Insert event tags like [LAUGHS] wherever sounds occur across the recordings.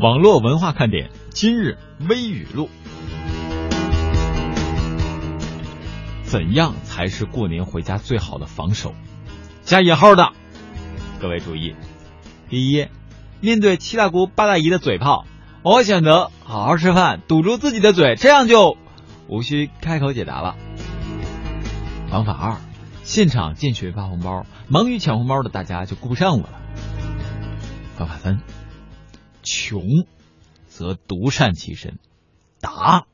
网络文化看点今日微语录：怎样才是过年回家最好的防守？加引号的，各位注意。第一，面对七大姑八大姨的嘴炮，我选择好好吃饭，堵住自己的嘴，这样就无需开口解答了。方法二，现场进群发红包，忙于抢红包的大家就顾不上我了。方法三。穷，则独善其身；达，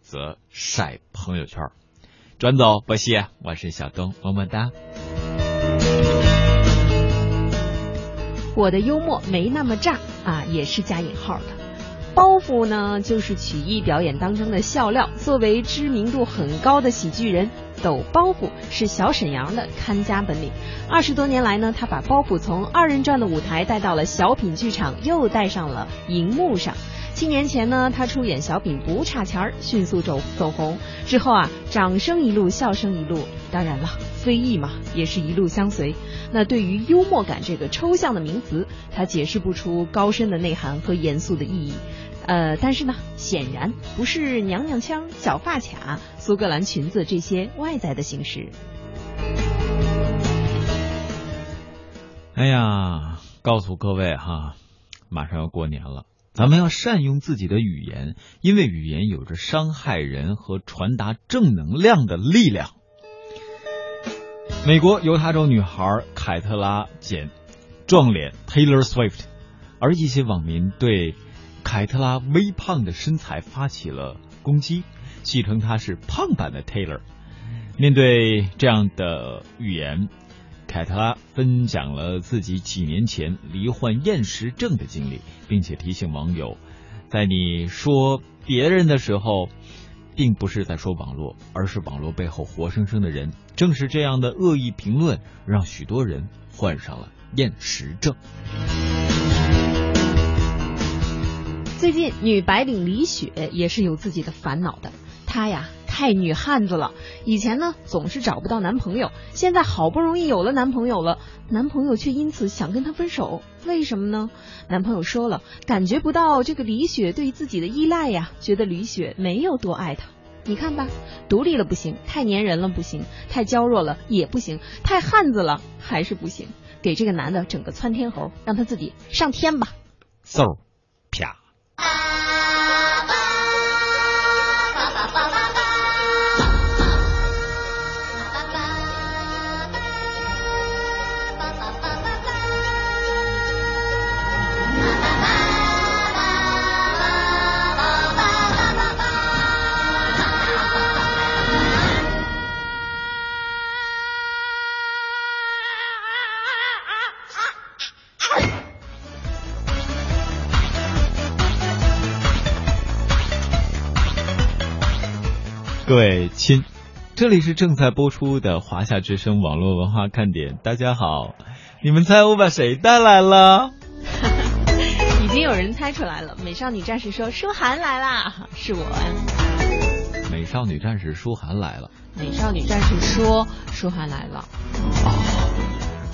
则晒朋友圈。转走不谢，我是小东，么么哒。我的幽默没那么炸啊，也是加引号的。包袱呢，就是曲艺表演当中的笑料。作为知名度很高的喜剧人。抖包袱是小沈阳的看家本领。二十多年来呢，他把包袱从二人转的舞台带到了小品剧场，又带上了荧幕上。七年前呢，他出演小品不差钱儿，迅速走走红。之后啊，掌声一路，笑声一路。当然了，非议嘛，也是一路相随。那对于幽默感这个抽象的名词，他解释不出高深的内涵和严肃的意义。呃，但是呢，显然不是娘娘腔、小发卡、苏格兰裙子这些外在的形式。哎呀，告诉各位哈，马上要过年了，咱们要善用自己的语言，因为语言有着伤害人和传达正能量的力量。美国犹他州女孩凯特拉简撞脸 Taylor Swift，而一些网民对。凯特拉微胖的身材发起了攻击，戏称她是胖版的 Taylor。面对这样的语言，凯特拉分享了自己几年前罹患厌食症的经历，并且提醒网友，在你说别人的时候，并不是在说网络，而是网络背后活生生的人。正是这样的恶意评论，让许多人患上了厌食症。最近，女白领李雪也是有自己的烦恼的。她呀，太女汉子了。以前呢，总是找不到男朋友，现在好不容易有了男朋友了，男朋友却因此想跟她分手。为什么呢？男朋友说了，感觉不到这个李雪对自己的依赖呀，觉得李雪没有多爱他。你看吧，独立了不行，太粘人了不行，太娇弱了也不行，太汉子了还是不行。给这个男的整个窜天猴，让他自己上天吧。嗖，啪。各位亲，这里是正在播出的华夏之声网络文化看点。大家好，你们猜我把谁带来了？[LAUGHS] 已经有人猜出来了。美少女战士说：“舒涵来啦，是我。”美少女战士舒涵来了。美少女战士说：“舒涵来了。”哦，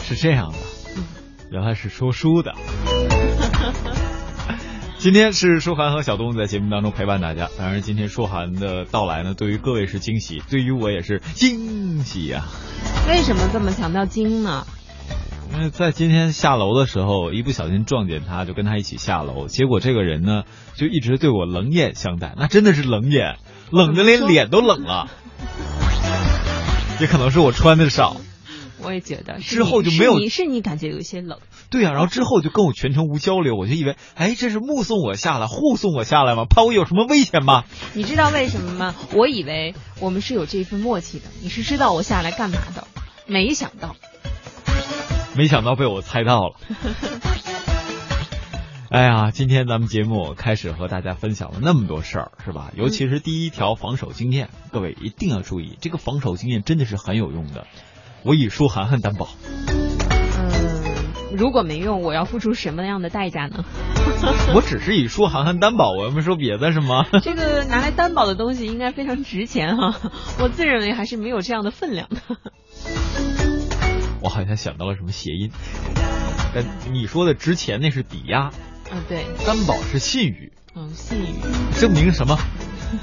是这样的，原来是说书的。今天是舒涵和小东在节目当中陪伴大家。当然，今天舒涵的到来呢，对于各位是惊喜，对于我也是惊喜呀。为什么这么强调惊呢？因为在今天下楼的时候，一不小心撞见他，就跟他一起下楼。结果这个人呢，就一直对我冷眼相待，那真的是冷眼，冷的连脸都冷了。也可能是我穿的少。[LAUGHS] 我也觉得之后就没有，你是你感觉有些冷，对呀，然后之后就跟我全程无交流，我就以为，哎，这是目送我下来，护送我下来吗？怕我有什么危险吗？你知道为什么吗？我以为我们是有这份默契的，你是知道我下来干嘛的，没想到，没想到被我猜到了。[LAUGHS] 哎呀，今天咱们节目开始和大家分享了那么多事儿，是吧？尤其是第一条防守经验，各位一定要注意，这个防守经验真的是很有用的。我以舒涵涵担保。嗯，如果没用，我要付出什么样的代价呢？[LAUGHS] 我只是以说涵涵担保，我又没说别的，是吗？[LAUGHS] 这个拿来担保的东西应该非常值钱哈，我自认为还是没有这样的分量的。[LAUGHS] 我好像想到了什么谐音，但你说的值钱那是抵押，嗯，对，担保是信誉，嗯，信誉，证明什么？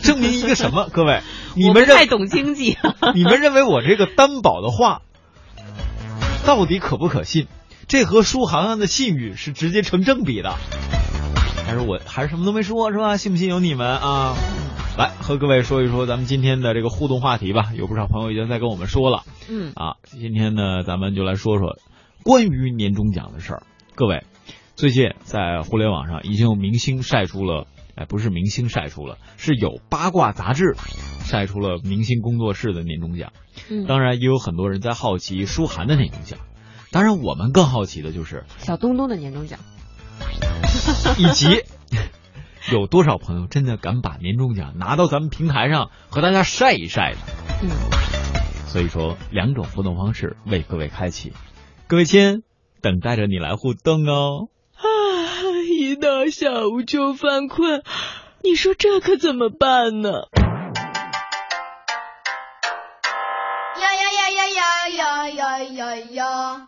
证明一个什么？各位，你们太懂经济。你们认为我这个担保的话，到底可不可信？这和舒涵涵的信誉是直接成正比的。但是我还是什么都没说，是吧？信不信由你们啊！来和各位说一说咱们今天的这个互动话题吧。有不少朋友已经在跟我们说了嗯，啊。今天呢，咱们就来说说关于年终奖的事儿。各位，最近在互联网上已经有明星晒出了，哎，不是明星晒出了，是有八卦杂志晒出了明星工作室的年终奖。嗯当然，也有很多人在好奇舒涵的年终奖。当然，我们更好奇的就是，小东东的年终奖，[LAUGHS] 以及有多少朋友真的敢把年终奖拿到咱们平台上和大家晒一晒的。嗯，所以说，两种互动方式为各位开启。各位亲，等待着你来互动哦。啊，一到下午就犯困，你说这可怎么办呢？呀呀呀呀呀呀呀呀呀！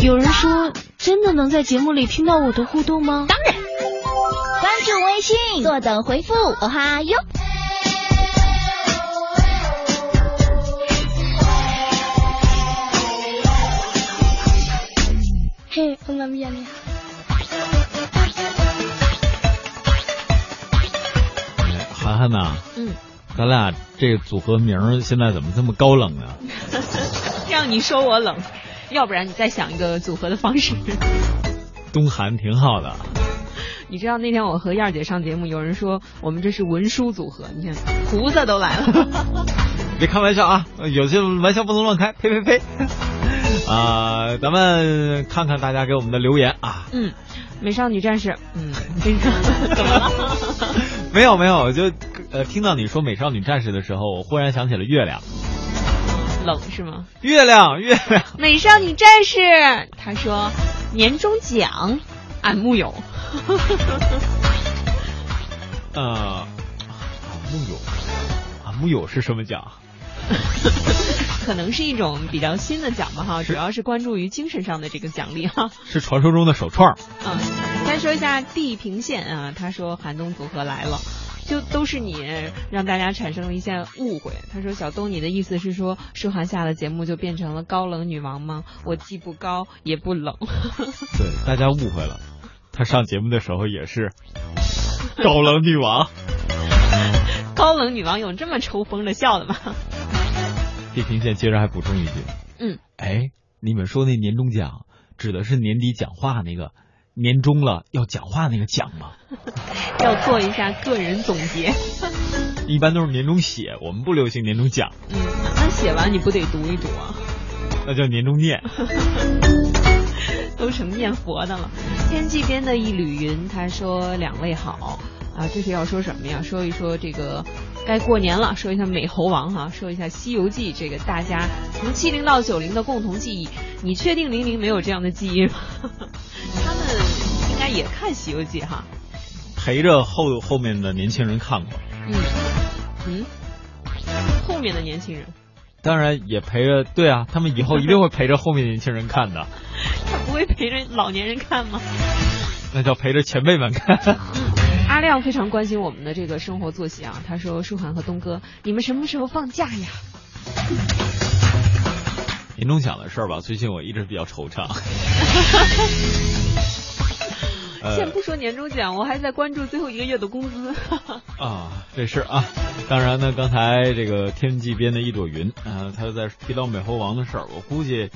有人说，真的能在节目里听到我的互动吗？当然，关注微信，坐等回复，哦哈哟。嘿，我们变厉害。哎涵涵呐，嗯，咱俩这个组合名儿现在怎么这么高冷呢？[LAUGHS] 让你说我冷，要不然你再想一个组合的方式。东韩挺好的，你知道那天我和燕儿姐上节目，有人说我们这是文书组合，你看胡子都来了。[LAUGHS] 别开玩笑啊，有些玩笑不能乱开，呸呸呸！[LAUGHS] 啊、咱们看看大家给我们的留言啊，嗯，美少女战士，嗯，这个怎么了？没有没有，我就呃听到你说美少女战士的时候，我忽然想起了月亮，冷是吗？月亮月亮，[LAUGHS] 美少女战士，他说年终奖，俺木有。[LAUGHS] 呃，俺木有俺木有是什么奖？[LAUGHS] 可能是一种比较新的奖吧哈，主要是关注于精神上的这个奖励哈。是传说中的手串儿。嗯，再说一下地平线啊，他说寒冬组合来了。就都是你让大家产生了一些误会。他说：“小东，你的意思是说，舒涵下了节目就变成了高冷女王吗？我既不高也不冷。对，[LAUGHS] 大家误会了，他上节目的时候也是高冷女王。高冷女王有这么抽风的笑的吗？地平线接着还补充一句，嗯，哎，你们说那年终奖指的是年底讲话那个年终了要讲话那个讲吗？[LAUGHS] 要做一下个人总结。[LAUGHS] 一般都是年终写，我们不流行年终奖，嗯，那写完你不得读一读啊？那叫年终念。[LAUGHS] 都成念佛的了。天际边的一缕云，他说两位好啊，这是要说什么呀？说一说这个该过年了，说一下美猴王哈、说一下《西游记》这个大家从七零到九零的共同记忆。你确定零零没有这样的记忆吗？[LAUGHS] 他们应该也看《西游记》哈。陪着后后面的年轻人看过，嗯嗯，后面的年轻人，当然也陪着，对啊，他们以后一定会陪着后面年轻人看的，[LAUGHS] 他不会陪着老年人看吗？那叫陪着前辈们看。[LAUGHS] 阿亮非常关心我们的这个生活作息啊，他说：“舒涵和东哥，你们什么时候放假呀？”年终奖的事儿吧，最近我一直比较惆怅。[LAUGHS] 呃先不说年终奖，我还在关注最后一个月的工资。啊，这事啊，当然呢，刚才这个天际边的一朵云，啊，他在提到美猴王的事儿，我估计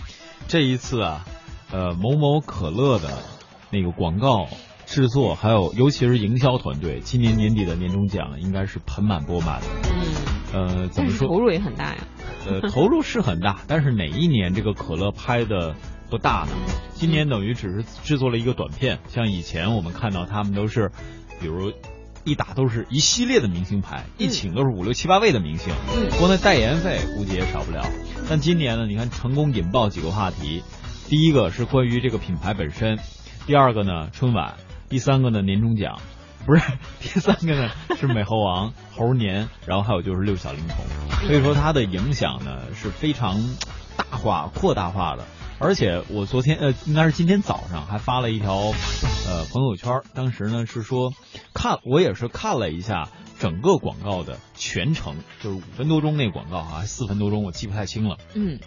这一次啊，呃，某某可乐的那个广告制作，还有尤其是营销团队，今年年底的年终奖应该是盆满钵满的。嗯，呃，怎么说？投入也很大呀。呃，投入是很大，但是哪一年这个可乐拍的不大呢？今年等于只是制作了一个短片，像以前我们看到他们都是，比如一打都是一系列的明星牌，一请都是五六七八位的明星，嗯光那代言费估计也少不了。但今年呢，你看成功引爆几个话题，第一个是关于这个品牌本身，第二个呢春晚，第三个呢年终奖。不是，第三个呢是美猴王、猴年，然后还有就是六小龄童，所以说它的影响呢是非常大化、扩大化的。而且我昨天呃，应该是今天早上还发了一条呃朋友圈，当时呢是说看我也是看了一下整个广告的全程，就是五分多钟那广告啊，四分多钟，我记不太清了。嗯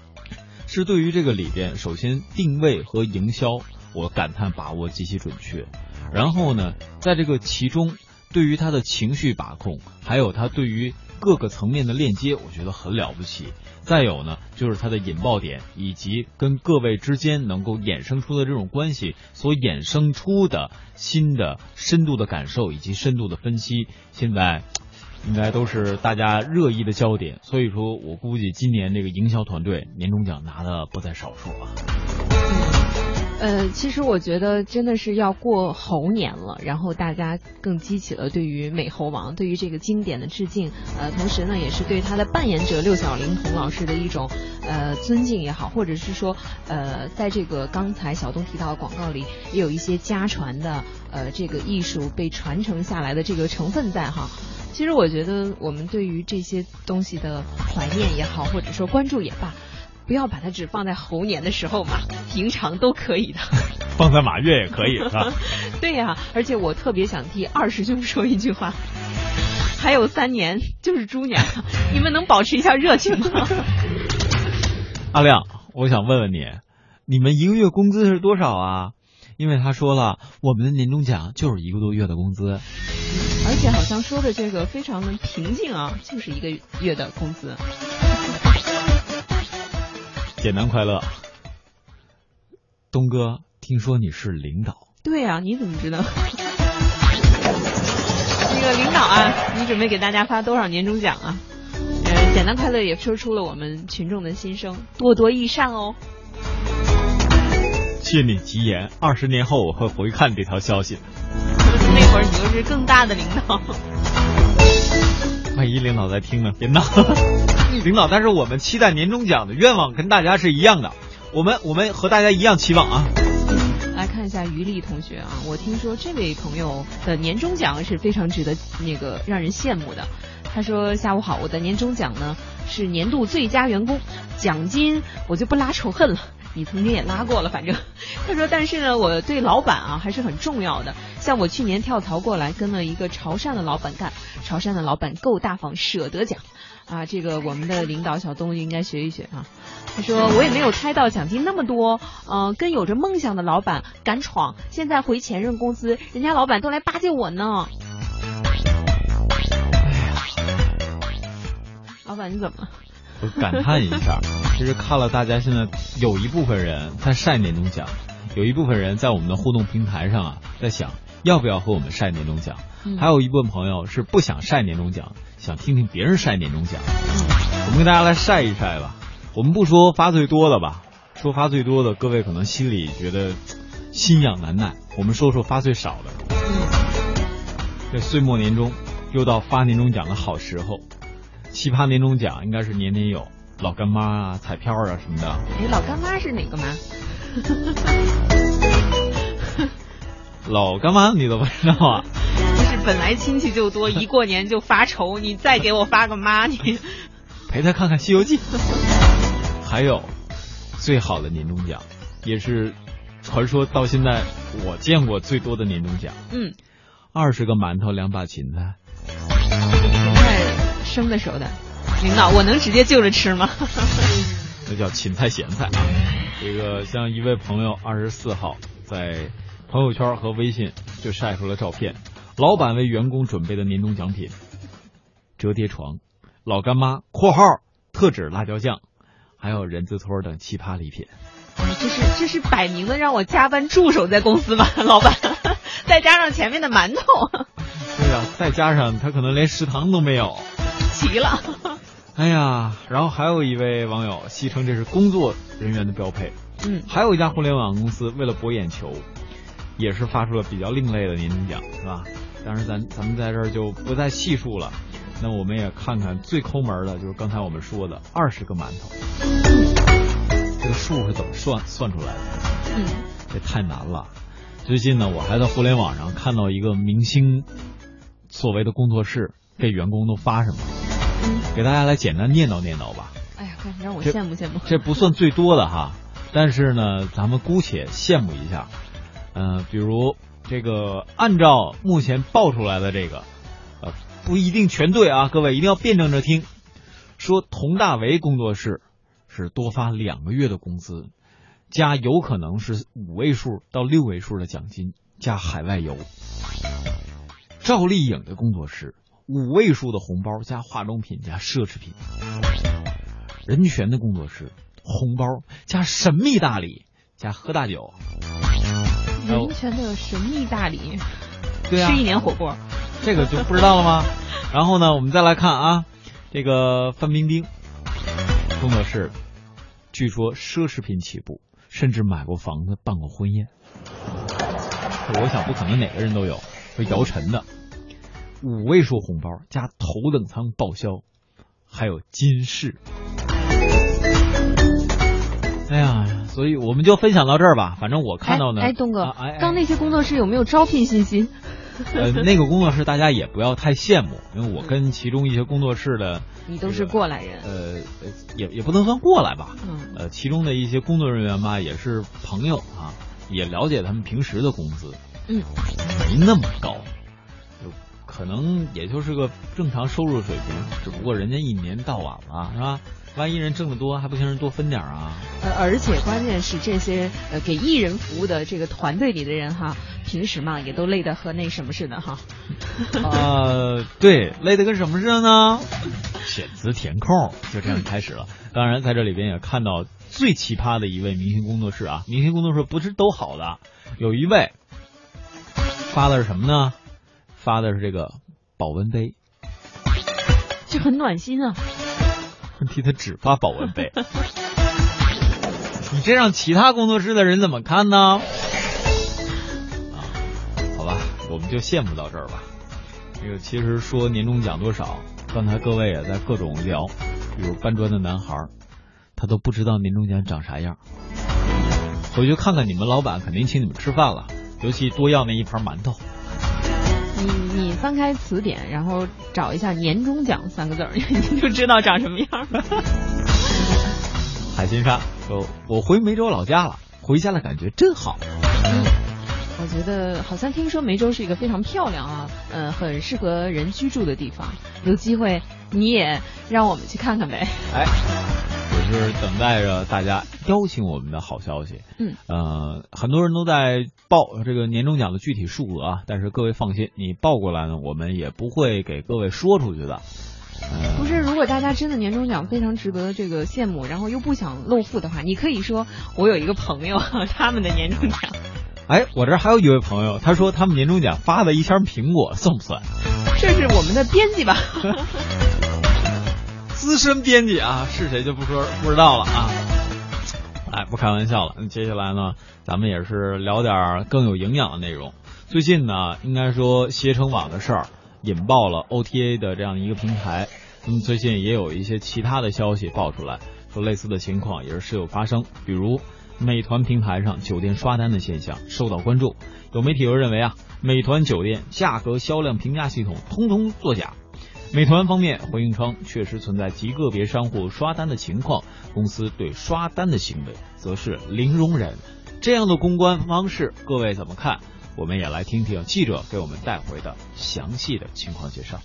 是对于这个里边，首先定位和营销，我感叹把握极其准确。然后呢，在这个其中，对于他的情绪把控，还有他对于各个层面的链接，我觉得很了不起。再有呢，就是他的引爆点，以及跟各位之间能够衍生出的这种关系所衍生出的新的深度的感受以及深度的分析，现在应该都是大家热议的焦点。所以说我估计今年这个营销团队年终奖拿的不在少数啊。呃，其实我觉得真的是要过猴年了，然后大家更激起了对于美猴王、对于这个经典的致敬，呃，同时呢，也是对他的扮演者六小龄童老师的一种呃尊敬也好，或者是说呃，在这个刚才小东提到的广告里，也有一些家传的呃这个艺术被传承下来的这个成分在哈。其实我觉得我们对于这些东西的怀念也好，或者说关注也罢。不要把它只放在猴年的时候嘛，平常都可以的。[LAUGHS] 放在马月也可以，是吧？[LAUGHS] 对呀、啊，而且我特别想替二师兄说一句话，还有三年就是猪年了，[LAUGHS] 你们能保持一下热情吗？阿亮，我想问问你，你们一个月工资是多少啊？因为他说了，我们的年终奖就是一个多月的工资，而且好像说的这个非常的平静啊，就是一个月的工资。简单快乐，东哥，听说你是领导？对啊，你怎么知道？[LAUGHS] 这个领导啊，你准备给大家发多少年终奖啊？呃，简单快乐也说出了我们群众的心声，多多益善哦。借你吉言，二十年后我会回看这条消息。[LAUGHS] 那会儿你就是更大的领导。万一领导在听呢？别闹。领导，但是我们期待年终奖的愿望跟大家是一样的，我们我们和大家一样期望啊。来看一下于丽同学啊，我听说这位朋友的年终奖是非常值得那个让人羡慕的。他说：“下午好，我的年终奖呢是年度最佳员工奖金，我就不拉仇恨了。[LAUGHS] 你曾经也拉过了，反正。[LAUGHS] ”他说：“但是呢，我对老板啊还是很重要的。像我去年跳槽过来，跟了一个潮汕的老板干，潮汕的老板够大方，舍得奖。”啊，这个我们的领导小东应该学一学啊。他说我也没有猜到奖金那么多，嗯、呃，跟有着梦想的老板敢闯，现在回前任公司，人家老板都来巴结我呢。老板你怎么了？我感叹一下，其实看了大家现在有一部分人在晒年终奖，有一部分人在我们的互动平台上啊，在想要不要和我们晒年终奖，嗯、还有一部分朋友是不想晒年终奖。想听听别人晒年终奖，我们跟大家来晒一晒吧。我们不说发最多的吧，说发最多的，各位可能心里觉得心痒难耐。我们说说发最少的。这岁末年终又到发年终奖的好时候，奇葩年终奖应该是年年有，老干妈啊、彩票啊什么的。哎，老干妈是哪个妈？[LAUGHS] [LAUGHS] 老干妈你都不知道啊？就是本来亲戚就多，[LAUGHS] 一过年就发愁，你再给我发个妈，你 [LAUGHS] 陪他看看《西游记》。[LAUGHS] 还有最好的年终奖，也是传说到现在我见过最多的年终奖。嗯，二十个馒头，两把芹菜。芹菜生的熟的，领导，我能直接就着吃吗？那叫芹菜咸菜啊。这个像一位朋友二十四号在朋友圈和微信就晒出了照片。老板为员工准备的年终奖品：折叠床、老干妈（括号特指辣椒酱），还有人字拖等奇葩礼品。这是这是摆明了让我加班驻守在公司吧，[LAUGHS] 老板？[LAUGHS] 再加上前面的馒头。[LAUGHS] 对呀、啊，再加上他可能连食堂都没有，齐了。哎呀，然后还有一位网友戏称这是工作人员的标配。嗯，还有一家互联网公司为了博眼球，也是发出了比较另类的年终奖，是吧？但是咱咱们在这儿就不再细数了。那我们也看看最抠门的，就是刚才我们说的二十个馒头，这个数是怎么算算出来的？嗯，这太难了。最近呢，我还在互联网上看到一个明星所谓的工作室给员工都发什么，给大家来简单念叨念叨吧。哎呀，快让我羡慕羡慕。[LAUGHS] 这不算最多的哈，但是呢，咱们姑且羡慕一下。嗯、比如这个，按照目前爆出来的这个，呃，不一定全对啊，各位一定要辩证着听。说佟大为工作室是多发两个月的工资，加有可能是五位数到六位数的奖金，加海外游。赵丽颖的工作室五位数的红包加化妆品加奢侈品。任泉的工作室，红包加神秘大礼加喝大酒。还有人权的神秘大礼，对啊吃一年火锅。[LAUGHS] 这个就不知道了吗？然后呢，我们再来看啊，这个范冰冰工作室，据说奢侈品起步，甚至买过房子，办过婚宴。我想不可能哪个人都有，会姚晨的五位数红包加头等舱报销，还有金饰。哎呀，所以我们就分享到这儿吧。反正我看到呢，哎，哎东哥，啊哎哎刚那些工作室有没有招聘信息？呃，那个工作室大家也不要太羡慕，因为我跟其中一些工作室的，你都是过来人。呃，呃也也不能算过来吧，嗯呃，其中的一些工作人员吧，也是朋友啊，也了解他们平时的工资，嗯，没那么高，就可能也就是个正常收入水平，只不过人家一年到晚了，是吧？万一人挣得多，还不行人多分点啊？呃，而且关键是这些呃给艺人服务的这个团队里的人哈，平时嘛也都累得和那什么似的哈。呃，对，累得跟什么似的呢？选词填空，就这样开始了。当然，在这里边也看到最奇葩的一位明星工作室啊，明星工作室不是都好的，有一位发的是什么呢？发的是这个保温杯，这很暖心啊。[LAUGHS] 问题他只发保温杯，你这让其他工作室的人怎么看呢？啊，好吧，我们就羡慕到这儿吧。这个其实说年终奖多少，刚才各位也在各种聊，比如搬砖的男孩，他都不知道年终奖长啥样。回去看看你们老板肯定请你们吃饭了，尤其多要那一盘馒头。你你翻开词典，然后找一下“年终奖”三个字儿，[LAUGHS] 你就知道长什么样了。[LAUGHS] 海心沙说：“我回梅州老家了，回家的感觉真好。”我觉得好像听说梅州是一个非常漂亮啊，呃，很适合人居住的地方。有机会你也让我们去看看呗。哎，我是等待着大家邀请我们的好消息。嗯，呃，很多人都在报这个年终奖的具体数额啊，但是各位放心，你报过来呢，我们也不会给各位说出去的。呃、不是，如果大家真的年终奖非常值得这个羡慕，然后又不想露富的话，你可以说我有一个朋友，他们的年终奖。哎，我这儿还有一位朋友，他说他们年终奖发了一箱苹果，算不算？这是我们的编辑吧？[LAUGHS] 资深编辑啊，是谁就不说不知道了啊。哎，不开玩笑了。那接下来呢，咱们也是聊点更有营养的内容。最近呢，应该说携程网的事儿引爆了 OTA 的这样一个平台。那么最近也有一些其他的消息爆出来，说类似的情况也是时有发生，比如。美团平台上酒店刷单的现象受到关注，有媒体又认为啊，美团酒店价格、销量评价系统通通作假。美团方面回应称，确实存在极个别商户刷单的情况，公司对刷单的行为则是零容忍。这样的公关方式，各位怎么看？我们也来听听记者给我们带回的详细的情况介绍。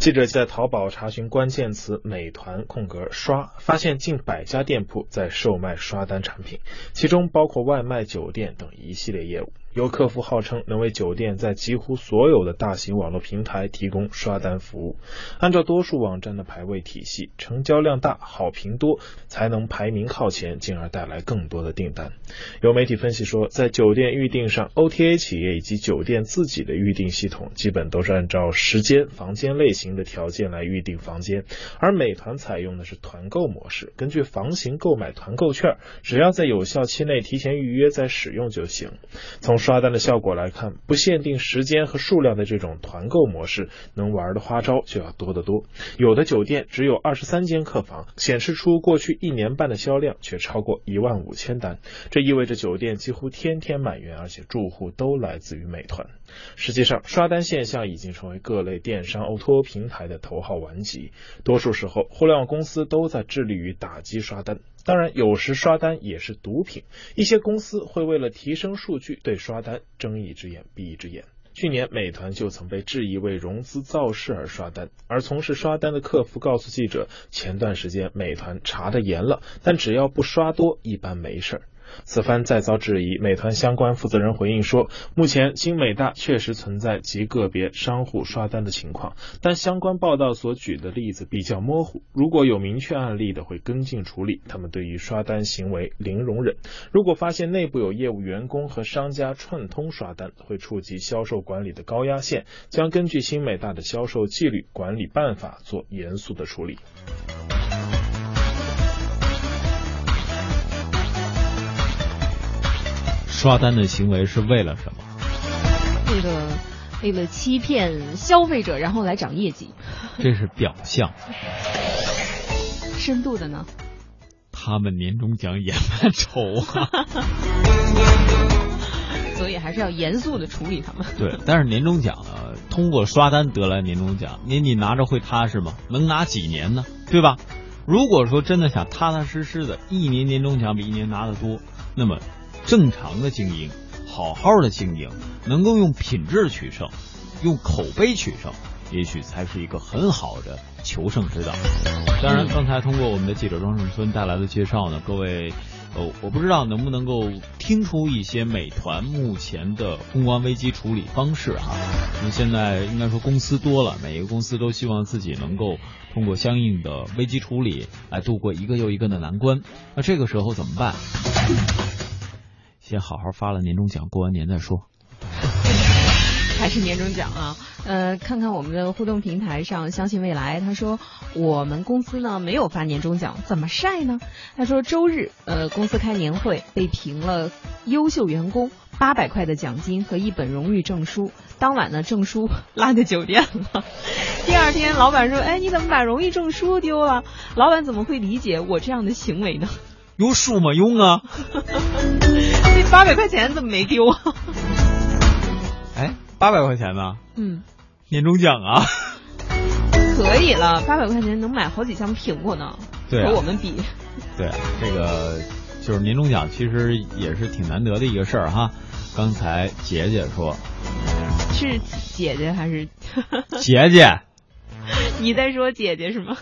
记者在淘宝查询关键词“美团空格刷”，发现近百家店铺在售卖刷单产品，其中包括外卖、酒店等一系列业务。有客服号称能为酒店在几乎所有的大型网络平台提供刷单服务。按照多数网站的排位体系，成交量大、好评多，才能排名靠前，进而带来更多的订单。有媒体分析说，在酒店预订上，OTA 企业以及酒店自己的预订系统基本都是按照时间、房间类型的条件来预订房间，而美团采用的是团购模式，根据房型购买团购券，只要在有效期内提前预约再使用就行。从刷单的效果来看，不限定时间和数量的这种团购模式，能玩的花招就要多得多。有的酒店只有二十三间客房，显示出过去一年半的销量却超过一万五千单，这意味着酒店几乎天天满员，而且住户都来自于美团。实际上，刷单现象已经成为各类电商 O2O 平台的头号顽疾。多数时候，互联网公司都在致力于打击刷单。当然，有时刷单也是毒品。一些公司会为了提升数据，对刷单睁一只眼闭一只眼。去年，美团就曾被质疑为融资造势而刷单，而从事刷单的客服告诉记者，前段时间美团查的严了，但只要不刷多，一般没事儿。此番再遭质疑，美团相关负责人回应说，目前新美大确实存在极个别商户刷单的情况，但相关报道所举的例子比较模糊，如果有明确案例的会跟进处理。他们对于刷单行为零容忍，如果发现内部有业务员工和商家串通刷单，会触及销售管理的高压线，将根据新美大的销售纪律管理办法做严肃的处理。刷单的行为是为了什么？为了为了欺骗消费者，然后来涨业绩。这是表象。深度的呢？他们年终奖也蛮愁啊。[LAUGHS] 所以还是要严肃的处理他们。对，但是年终奖呢，通过刷单得来年终奖，你你拿着会踏实吗？能拿几年呢？对吧？如果说真的想踏踏实实的，一年年终奖比一年拿的多，那么。正常的经营，好好的经营，能够用品质取胜，用口碑取胜，也许才是一个很好的求胜之道。当然，刚才通过我们的记者庄胜春带来的介绍呢，各位，呃，我不知道能不能够听出一些美团目前的公关危机处理方式啊。那现在应该说公司多了，每一个公司都希望自己能够通过相应的危机处理来度过一个又一个的难关。那这个时候怎么办？先好好发了年终奖，过完年再说。[LAUGHS] 还是年终奖啊？呃，看看我们的互动平台上，相信未来他说我们公司呢没有发年终奖，怎么晒呢？他说周日呃公司开年会被评了优秀员工，八百块的奖金和一本荣誉证书。当晚呢证书 [LAUGHS] 落在酒店了。第二天老板说，哎你怎么把荣誉证书丢了？老板怎么会理解我这样的行为呢？有数吗？用啊！这 [LAUGHS] 八百块钱怎么没丢啊？哎，八百块钱呢？嗯，年终奖啊！可以了，八百块钱能买好几箱苹果呢。对，和我们比。对，这个就是年终奖，其实也是挺难得的一个事儿哈。刚才姐姐说，是姐姐还是 [LAUGHS] 姐姐？你在说姐姐是吗？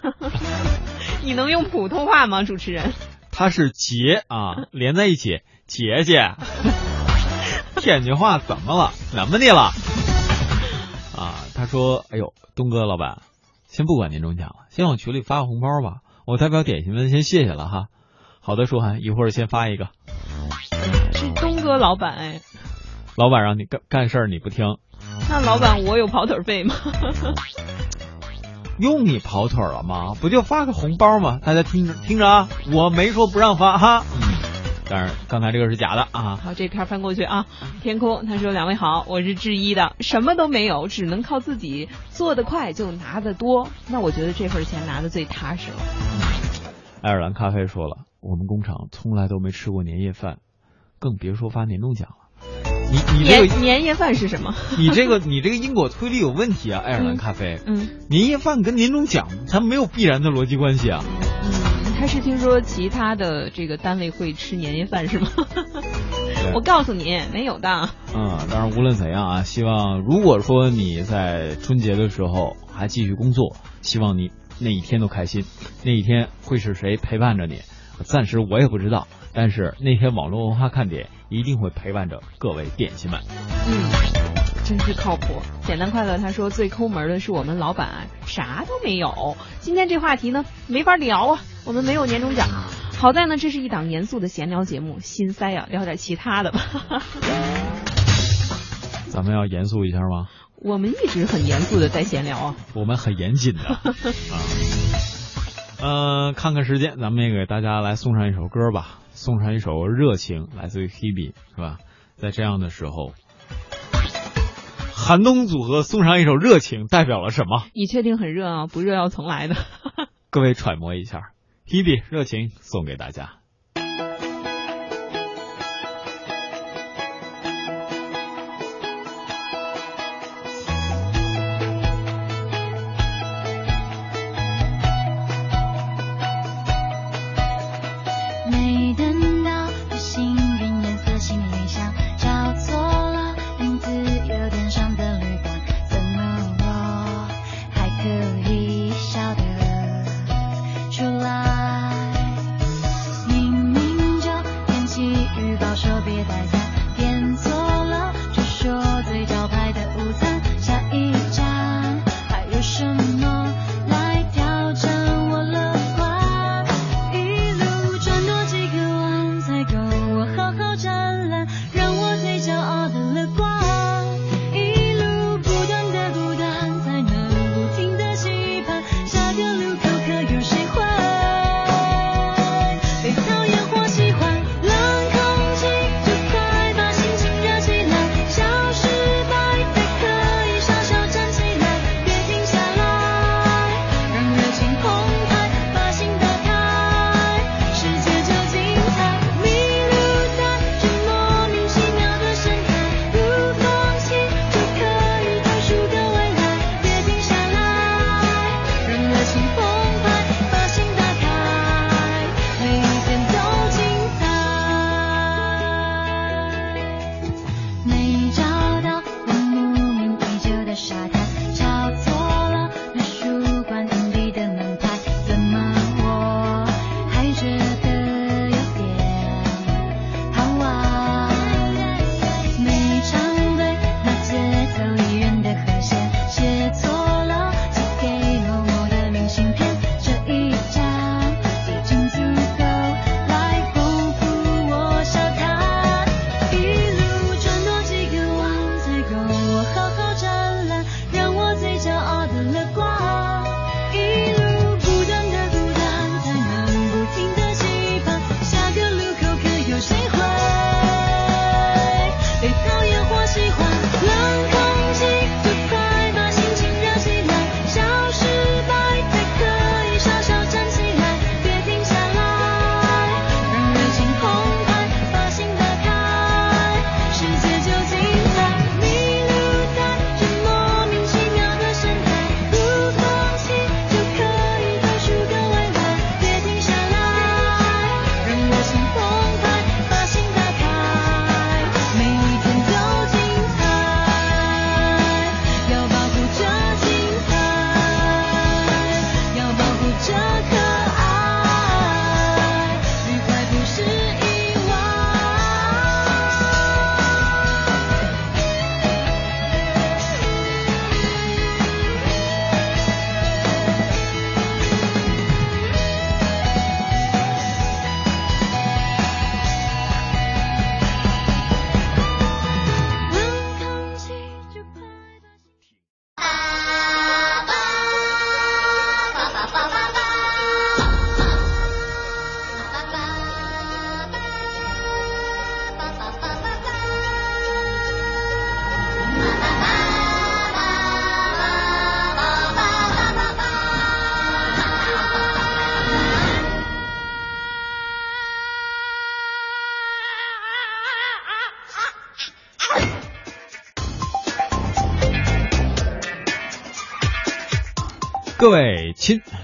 [LAUGHS] 你能用普通话吗，主持人？他是姐啊，连在一起，姐姐。[LAUGHS] 天津话怎么了？怎么的了？啊，他说：“哎呦，东哥老板，先不管年终奖了，先往群里发个红包吧。我代表点心们先谢谢了哈。好的，舒涵，一会儿先发一个。是东哥老板哎。老板让你干干事儿你不听。那老板我有跑腿费吗？用你跑腿了吗？不就发个红包吗？大家听着听着啊，我没说不让发哈。嗯，当然刚才这个是假的啊。好，这篇翻过去啊。天空他说：“两位好，我是制衣的，什么都没有，只能靠自己做得快就拿得多。那我觉得这份钱拿的最踏实了。”爱尔兰咖啡说了，我们工厂从来都没吃过年夜饭，更别说发年终奖了。你你这个年夜饭是什么？[LAUGHS] 你这个你这个因果推理有问题啊！爱尔兰咖啡，嗯，年夜饭跟年终奖它没有必然的逻辑关系啊。嗯，他是听说其他的这个单位会吃年夜饭是吗？[LAUGHS] 我告诉你，没有的。嗯，当然无论怎样啊，希望如果说你在春节的时候还继续工作，希望你那一天都开心。那一天会是谁陪伴着你？暂时我也不知道，但是那天网络文化看点一定会陪伴着各位点心们。嗯，真是靠谱。简单快乐他说最抠门的是我们老板，啥都没有。今天这话题呢没法聊啊，我们没有年终奖。好在呢，这是一档严肃的闲聊节目，心塞啊，聊点其他的吧。[LAUGHS] 咱们要严肃一下吗？我们一直很严肃的在闲聊啊。我们很严谨的 [LAUGHS] 啊。呃，看看时间，咱们也给大家来送上一首歌吧，送上一首《热情》，来自于 Hebe，是吧？在这样的时候，寒冬组合送上一首《热情》，代表了什么？你确定很热啊？不热要重来的。[LAUGHS] 各位揣摩一下，Hebe《热情》送给大家。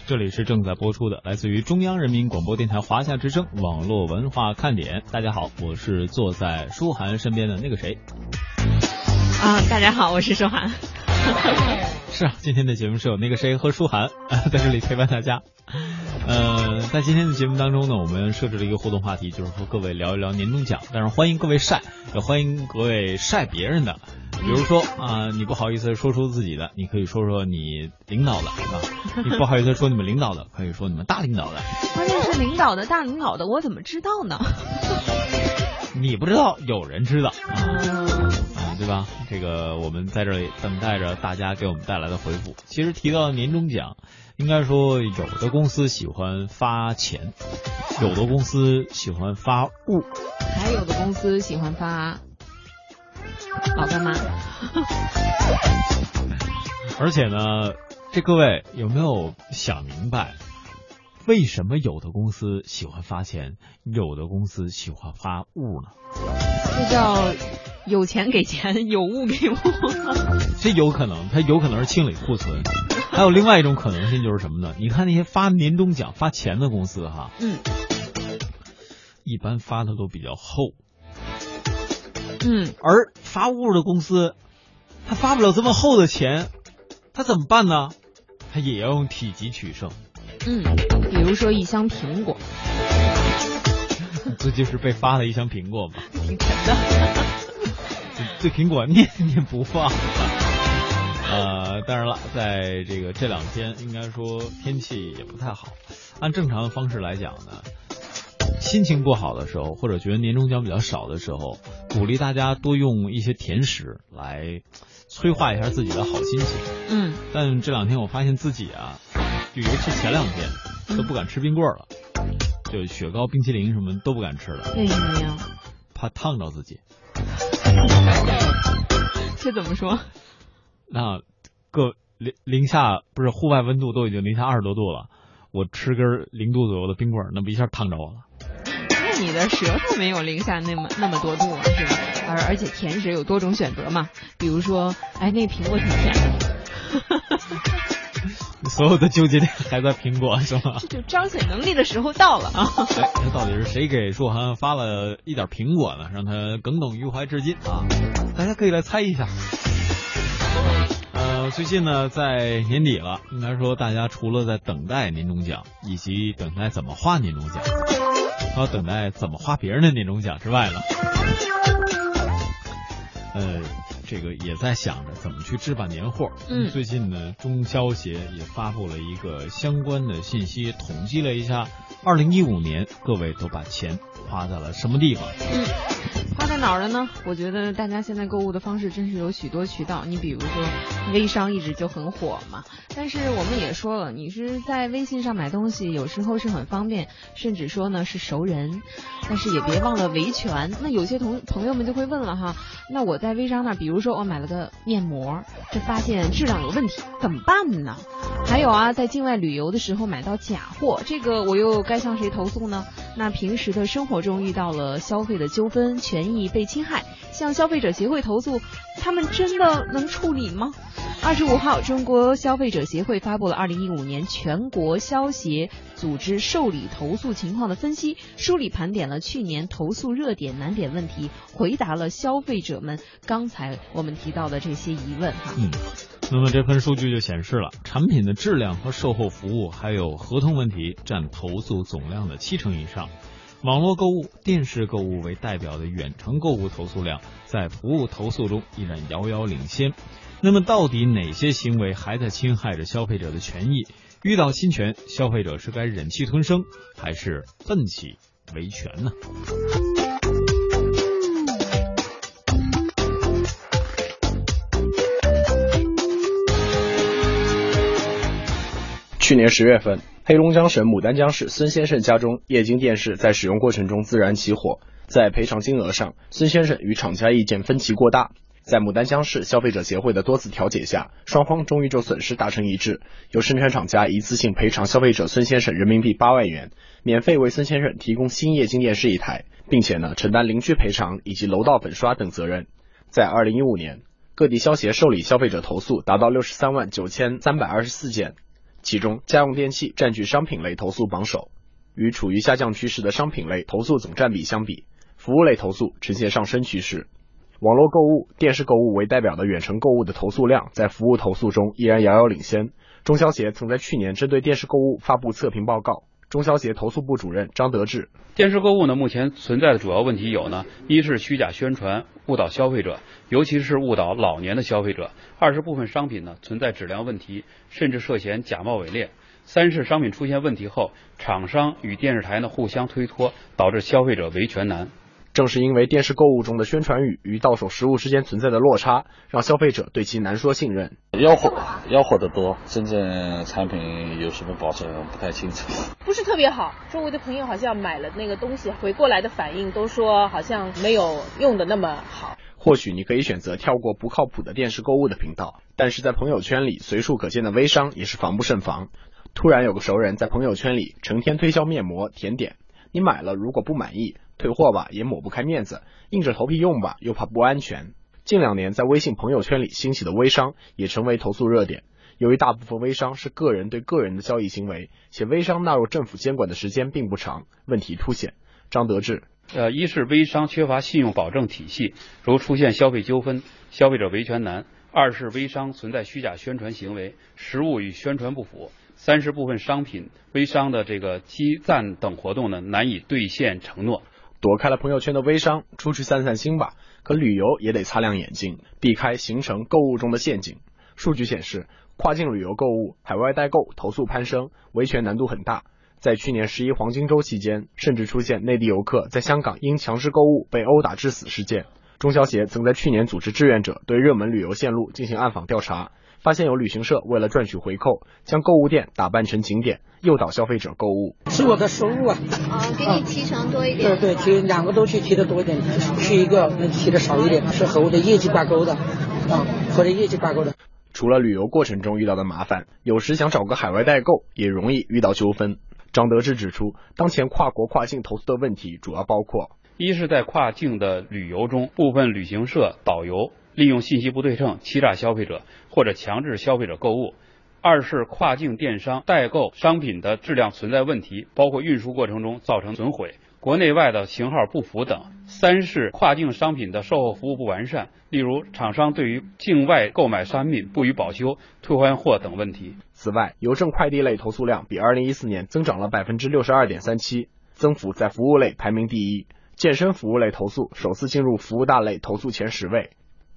这里是正在播出的，来自于中央人民广播电台华夏之声网络文化看点。大家好，我是坐在舒涵身边的那个谁。啊，大家好，我是舒涵。[LAUGHS] 是啊，今天的节目是有那个谁和舒涵 [LAUGHS] 在这里陪伴大家。呃，在今天的节目当中呢，我们设置了一个互动话题，就是和各位聊一聊年终奖，但是欢迎各位晒，也欢迎各位晒别人的。比如说啊、你不好意思说出自己的，你可以说说你领导的啊；你不好意思说你们领导的，可以说你们大领导的。[LAUGHS] 关键是领导的大领导的，我怎么知道呢？[LAUGHS] 你不知道，有人知道啊。对吧？这个我们在这里等待着大家给我们带来的回复。其实提到年终奖，应该说有的公司喜欢发钱，有的公司喜欢发物。还有的公司喜欢发老干妈。[LAUGHS] 而且呢，这各位有没有想明白，为什么有的公司喜欢发钱，有的公司喜欢发物呢？这叫有钱给钱，有物给物。[LAUGHS] 这有可能，他有可能是清理库存。还有另外一种可能性就是什么呢？你看那些发年终奖、发钱的公司哈，嗯一般发的都比较厚，嗯，而发物的公司，他发不了这么厚的钱，他怎么办呢？他也要用体积取胜，嗯，比如说一箱苹果，[LAUGHS] 这就是被发了一箱苹果嘛。[LAUGHS] 挺沉的。这苹果念念不忘。呃，当然了，在这个这两天，应该说天气也不太好。按正常的方式来讲呢，心情不好的时候，或者觉得年终奖比较少的时候，鼓励大家多用一些甜食来催化一下自己的好心情。嗯，但这两天我发现自己啊，就尤其前两天都不敢吃冰棍了，就雪糕、冰淇淋什么都不敢吃了，为什么呀？怕烫着自己。[LAUGHS] 这怎么说？那各零零下不是户外温度都已经零下二十多度了，我吃根零度左右的冰棍儿，那不一下烫着我了。那你的舌头没有零下那么那么多度啊，是吧？而而且甜食有多种选择嘛，比如说，哎，那苹果挺甜的，[LAUGHS] 所有的纠结点还在苹果 [LAUGHS] 是吗？就彰显能力的时候到了啊！哎，那到底是谁给树涵发了一点苹果呢？让他耿耿于怀至今啊！大家可以来猜一下。呃，最近呢，在年底了，应该说大家除了在等待年终奖，以及等待怎么花年终奖，还有等待怎么花别人的年终奖之外呢，呃，这个也在想着怎么去置办年货。嗯最近呢，中消协也发布了一个相关的信息，统计了一下，二零一五年各位都把钱花在了什么地方？嗯，花在哪儿了呢？我觉得大家现在购物的方式真是有许多渠道。你比如说，微商一直就很火嘛。但是我们也说了，你是在微信上买东西，有时候是很方便，甚至说呢是熟人，但是也别忘了维权。那有些同朋友们就会问了哈，那我在微商那，比如说我买了个面膜，这发现质量有问题，怎么办呢？还有啊，在境外旅游的时候买到假货，这个我又该向谁投诉呢？那平时的生活活中遇到了消费的纠纷，权益被侵害，向消费者协会投诉，他们真的能处理吗？二十五号，中国消费者协会发布了二零一五年全国消协组织受理投诉情况的分析，梳理盘点了去年投诉热点难点问题，回答了消费者们刚才我们提到的这些疑问哈。嗯，那么这份数据就显示了，产品的质量和售后服务还有合同问题占投诉总量的七成以上。网络购物、电视购物为代表的远程购物投诉量，在服务投诉中依然遥遥领先。那么，到底哪些行为还在侵害着消费者的权益？遇到侵权，消费者是该忍气吞声，还是奋起维权呢？去年十月份，黑龙江省牡丹江市孙先生家中液晶电视在使用过程中自燃起火，在赔偿金额上，孙先生与厂家意见分歧过大。在牡丹江市消费者协会的多次调解下，双方终于就损失达成一致，由生产厂家一次性赔偿消费者孙先生人民币八万元，免费为孙先生提供新液晶电视一台，并且呢承担邻居赔偿以及楼道粉刷等责任。在二零一五年，各地消协受理消费者投诉达到六十三万九千三百二十四件，其中家用电器占据商品类投诉榜首，与处于下降趋势的商品类投诉总占比相比，服务类投诉呈现上升趋势。网络购物、电视购物为代表的远程购物的投诉量在服务投诉中依然遥遥领先。中消协曾在去年针对电视购物发布测评报告，中消协投诉部主任张德志。电视购物呢，目前存在的主要问题有呢，一是虚假宣传误导消费者，尤其是误导老年的消费者；二是部分商品呢存在质量问题，甚至涉嫌假冒伪劣；三是商品出现问题后，厂商与电视台呢互相推脱，导致消费者维权难。正是因为电视购物中的宣传语与到手实物之间存在的落差，让消费者对其难说信任。吆喝吆喝的多，真正产品有什么保证不太清楚。不是特别好，周围的朋友好像买了那个东西，回过来的反应都说好像没有用的那么好。或许你可以选择跳过不靠谱的电视购物的频道，但是在朋友圈里随处可见的微商也是防不胜防。突然有个熟人在朋友圈里成天推销面膜、甜点，你买了如果不满意。退货吧，也抹不开面子；硬着头皮用吧，又怕不安全。近两年，在微信朋友圈里兴起的微商也成为投诉热点。由于大部分微商是个人对个人的交易行为，且微商纳入政府监管的时间并不长，问题凸显。张德志，呃，一是微商缺乏信用保证体系，如出现消费纠纷，消费者维权难；二是微商存在虚假宣传行为，实物与宣传不符。三是部分商品微商的这个积赞等活动呢，难以兑现承诺。躲开了朋友圈的微商，出去散散心吧。可旅游也得擦亮眼睛，避开行程购物中的陷阱。数据显示，跨境旅游购物、海外代购投诉攀升，维权难度很大。在去年十一黄金周期间，甚至出现内地游客在香港因强势购物被殴打致死事件。中消协曾在去年组织志愿者对热门旅游线路进行暗访调查。发现有旅行社为了赚取回扣，将购物店打扮成景点，诱导消费者购物。是我的收入啊！哦，给你提成多一点。对对，提两个都去提的多一点，去一个能提的少一点，是和我的业绩挂钩的啊，和的业绩挂钩的。除了旅游过程中遇到的麻烦，有时想找个海外代购也容易遇到纠纷。张德志指出，当前跨国跨境投资的问题主要包括：一是在跨境的旅游中，部分旅行社导游。利用信息不对称欺诈消费者，或者强制消费者购物；二是跨境电商代购商品的质量存在问题，包括运输过程中造成损毁、国内外的型号不符等；三是跨境商品的售后服务不完善，例如厂商对于境外购买商品不予保修、退换货等问题。此外，邮政快递类投诉量比二零一四年增长了百分之六十二点三七，增幅在服务类排名第一。健身服务类投诉首次进入服务大类投诉前十位。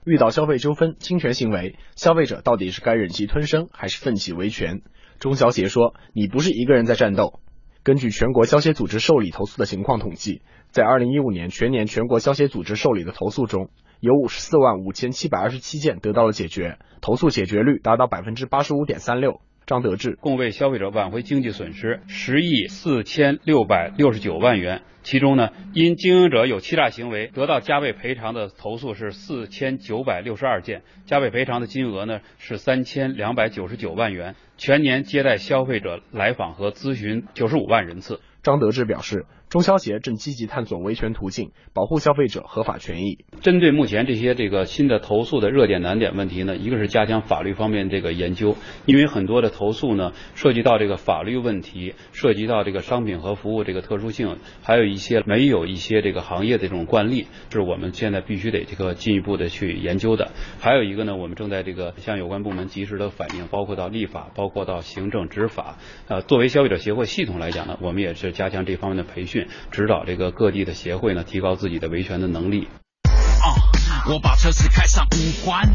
遇到消费纠纷、侵权行为，消费者到底是该忍气吞声，还是奋起维权？中消协说，你不是一个人在战斗。根据全国消协组织受理投诉的情况统计，在二零一五年全年全国消协组织受理的投诉中，有五十四万五千七百二十七件得到了解决，投诉解决率达到百分之八十五点三六。张德志共为消费者挽回经济损失十亿四千六百六十九万元，其中呢，因经营者有欺诈行为得到加倍赔偿的投诉是四千九百六十二件，加倍赔偿的金额呢是三千两百九十九万元，全年接待消费者来访和咨询九十五万人次。张德志表示。中消协正积极探索维权途径，保护消费者合法权益。针对目前这些这个新的投诉的热点难点问题呢，一个是加强法律方面这个研究，因为很多的投诉呢涉及到这个法律问题，涉及到这个商品和服务这个特殊性，还有一些没有一些这个行业的这种惯例，是我们现在必须得这个进一步的去研究的。还有一个呢，我们正在这个向有关部门及时的反映，包括到立法，包括到行政执法。呃，作为消费者协会系统来讲呢，我们也是加强这方面的培训。指导这个各地的协会呢，提高自己的维权的能力。啊，我把车子开上五环，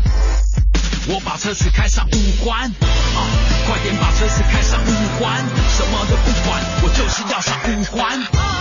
我把车子开上五环，啊，快点把车子开上五环，什么都不管，我就是要上五环。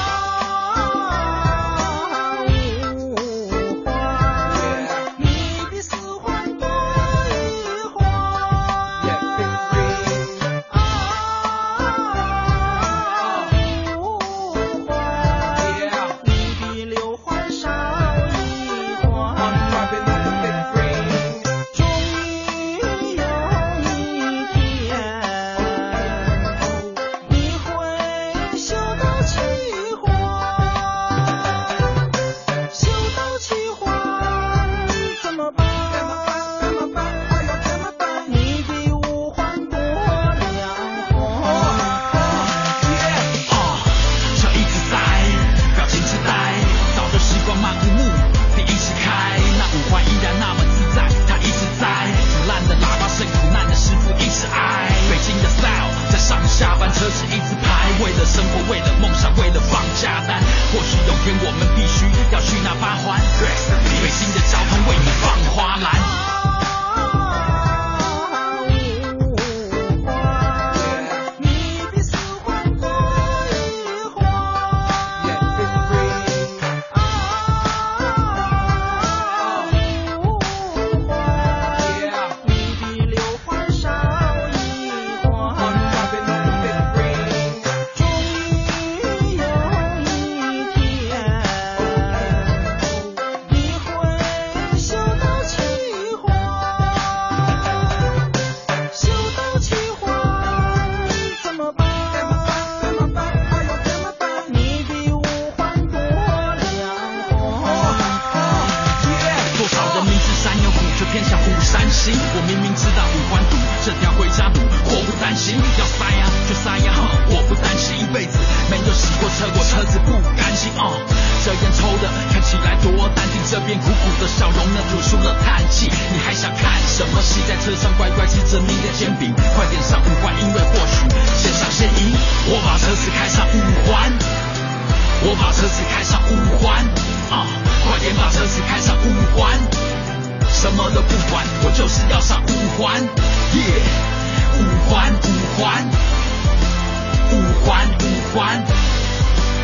车子开上五环，什么都不管，我就是要上五环，耶，五环五环，五环五环，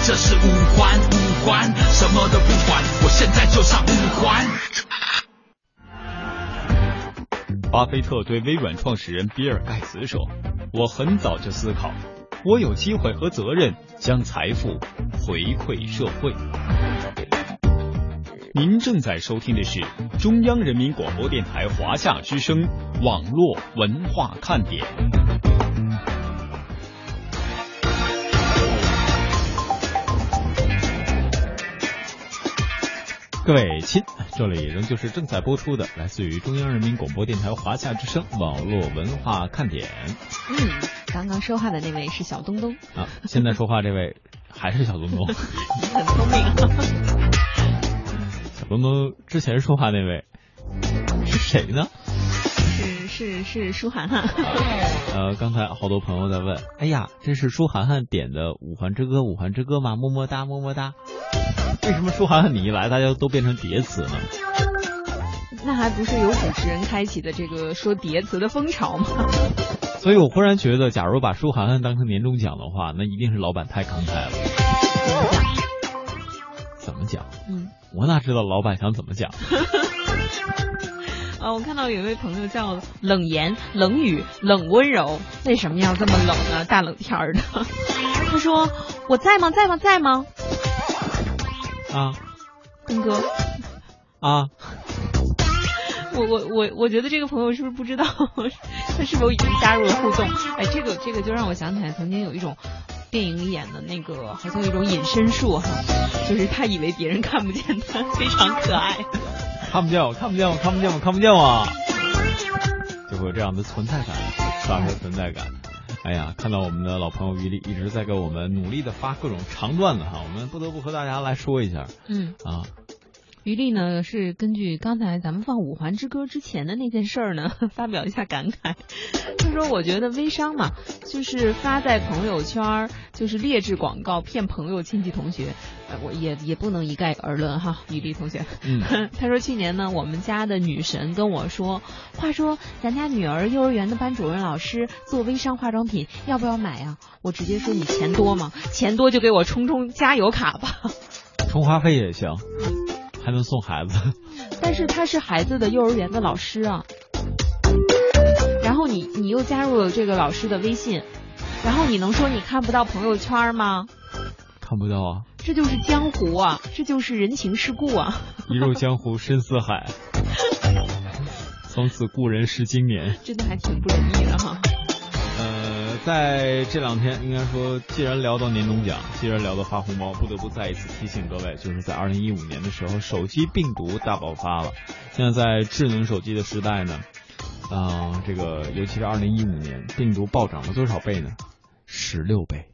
这是五环五环，什么都不管，我现在就上五环。巴菲特对微软创始人比尔盖茨说：“我很早就思考，我有机会和责任将财富回馈社会。”您正在收听的是中央人民广播电台华夏之声网络文化看点。各位亲，这里仍旧是正在播出的，来自于中央人民广播电台华夏之声网络文化看点。嗯，刚刚说话的那位是小东东啊，现在说话这位还是小东东，你 [LAUGHS] 很聪明啊。小东东之前说话那位是谁呢？是是是舒涵涵。呃，刚才好多朋友在问，哎呀，这是舒涵涵点的《五环之歌》，《五环之歌》吗？么么哒，么么哒。为什么舒涵涵你一来，大家都变成叠词呢？那还不是有主持人开启的这个说叠词的风潮吗？所以我忽然觉得，假如把舒涵涵当成年终奖的话，那一定是老板太慷慨了。怎么讲？嗯，我哪知道老板想怎么讲？啊，[LAUGHS] 我看到有一位朋友叫冷言、冷语、冷温柔，为什么要这么冷呢？大冷天儿的。他说：“我在吗？在吗？在吗？”啊，东哥。啊。[LAUGHS] 我我我我觉得这个朋友是不是不知道 [LAUGHS] 他是否已经加入了互动？哎，这个这个就让我想起来曾经有一种电影里演的那个，好像有一种隐身术哈，就是他以为别人看不见他，非常可爱。看不见我，看不见我，看不见我，看不见我，就会有这样的存在感，刷出存在感。哎呀，看到我们的老朋友于力一直在给我们努力的发各种长段子哈，我们不得不和大家来说一下。嗯啊。于丽呢是根据刚才咱们放《五环之歌》之前的那件事儿呢，[LAUGHS] 发表一下感慨。他说：“我觉得微商嘛，就是发在朋友圈，就是劣质广告骗朋友、亲戚、同学。呃，我也也不能一概而论哈。”于丽同学，嗯，[LAUGHS] 他说去年呢，我们家的女神跟我说，话说咱家女儿幼儿园的班主任老师做微商化妆品，要不要买呀？我直接说你钱多吗？钱多就给我充充加油卡吧，充话费也行。还能送孩子，[LAUGHS] 但是他是孩子的幼儿园的老师啊。然后你你又加入了这个老师的微信，然后你能说你看不到朋友圈吗？看不到啊。这就是江湖啊，这就是人情世故啊。[LAUGHS] 一入江湖深似海，从此故人是经年。[LAUGHS] 真的还挺不容易的哈。呃，在这两天，应该说，既然聊到年终奖，既然聊到发红包，不得不再一次提醒各位，就是在二零一五年的时候，手机病毒大爆发了。现在在智能手机的时代呢，啊、呃，这个尤其是二零一五年，病毒暴涨了多少倍呢？十六倍。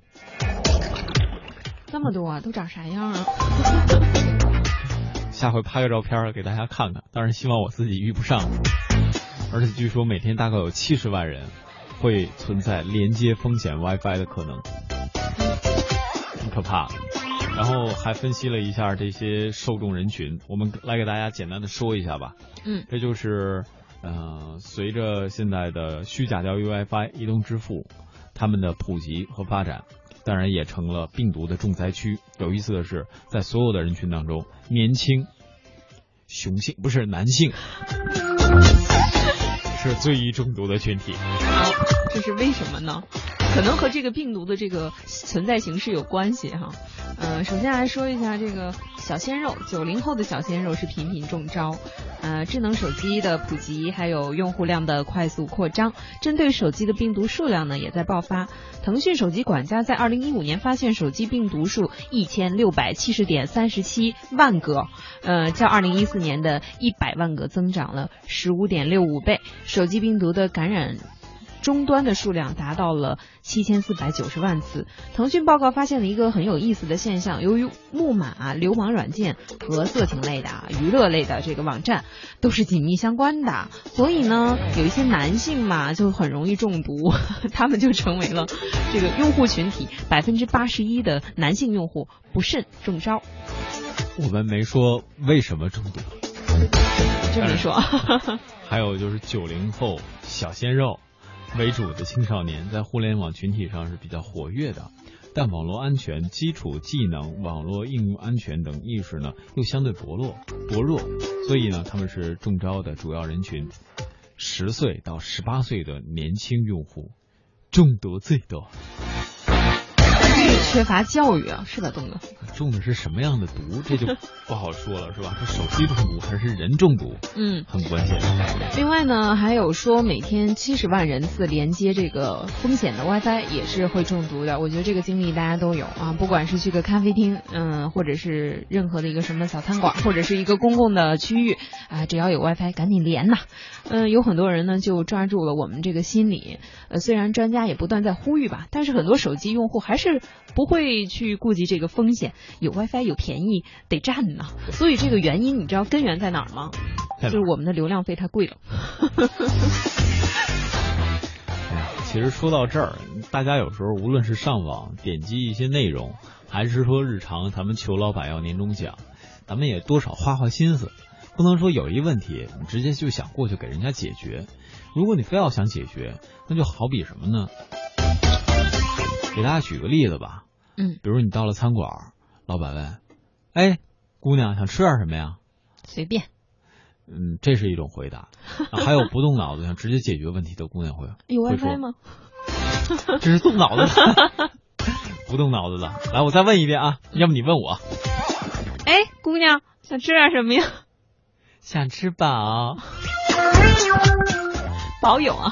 这么多啊，都长啥样啊？[LAUGHS] 下回拍个照片给大家看看，当然希望我自己遇不上。而且据说每天大概有七十万人。会存在连接风险 WiFi 的可能。很可怕。然后还分析了一下这些受众人群，我们来给大家简单的说一下吧。嗯，这就是呃，随着现在的虚假交易 WiFi、移动支付他们的普及和发展，当然也成了病毒的重灾区。有意思的是，在所有的人群当中，年轻、雄性不是男性是最易中毒的群体。这是为什么呢？可能和这个病毒的这个存在形式有关系哈。呃，首先来说一下这个小鲜肉，九零后的小鲜肉是频频中招。呃，智能手机的普及，还有用户量的快速扩张，针对手机的病毒数量呢也在爆发。腾讯手机管家在二零一五年发现手机病毒数一千六百七十点三十七万个，呃，较二零一四年的一百万个增长了十五点六五倍。手机病毒的感染。终端的数量达到了七千四百九十万次。腾讯报告发现了一个很有意思的现象，由于木马、流氓软件和色情类的、娱乐类的这个网站都是紧密相关的，所以呢，有一些男性嘛就很容易中毒，[LAUGHS] 他们就成为了这个用户群体百分之八十一的男性用户不慎中招。我们没说为什么中毒，[LAUGHS] 真没说。[LAUGHS] 还有就是九零后小鲜肉。为主的青少年在互联网群体上是比较活跃的，但网络安全基础技能、网络应用安全等意识呢又相对薄弱薄弱，所以呢他们是中招的主要人群。十岁到十八岁的年轻用户中毒最多。缺乏教育啊，是吧，东哥？中的是什么样的毒，这就不好说了，是吧？是 [LAUGHS] 手机中毒还是人中毒？嗯，很关键。另外呢，还有说每天七十万人次连接这个风险的 WiFi 也是会中毒的。我觉得这个经历大家都有啊，不管是去个咖啡厅，嗯，或者是任何的一个什么小餐馆，或者是一个公共的区域啊，只要有 WiFi 赶紧连呐。嗯，有很多人呢就抓住了我们这个心理。呃，虽然专家也不断在呼吁吧，但是很多手机用户还是不会去顾及这个风险。有 WiFi 有便宜得占呢，所以这个原因你知道根源在哪儿吗？就是我们的流量费太贵了。[LAUGHS] 其实说到这儿，大家有时候无论是上网点击一些内容，还是说日常咱们求老板要年终奖，咱们也多少花花心思，不能说有一问题你直接就想过去给人家解决。如果你非要想解决，那就好比什么呢？给大家举个例子吧。嗯，比如你到了餐馆，老板问：“哎，姑娘想吃点什么呀？”随便。嗯，这是一种回答。还有不动脑子想直接解决问题的姑娘会 [LAUGHS] 有 WiFi 吗？这是动脑子的，[LAUGHS] 不动脑子的。来，我再问一遍啊，要不你问我。哎，姑娘想吃点什么呀？想吃饱。[LAUGHS] 保有啊。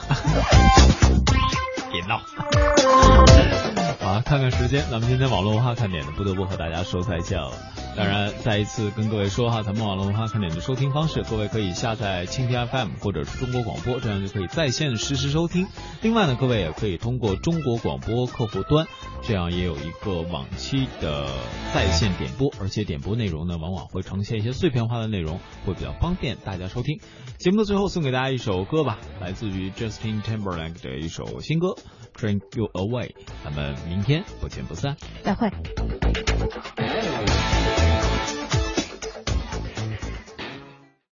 啊。看看时间，咱们今天网络文化看点呢，不得不和大家说再见了。当然，再一次跟各位说哈，咱们网络文化看点的收听方式，各位可以下载蜻蜓 FM 或者是中国广播，这样就可以在线实时收听。另外呢，各位也可以通过中国广播客户端，这样也有一个往期的在线点播，而且点播内容呢，往往会呈现一些碎片化的内容，会比较方便大家收听。节目的最后送给大家一首歌吧，来自于 Justin Timberlake 的一首新歌。drink you away 咱们明天不见不散再会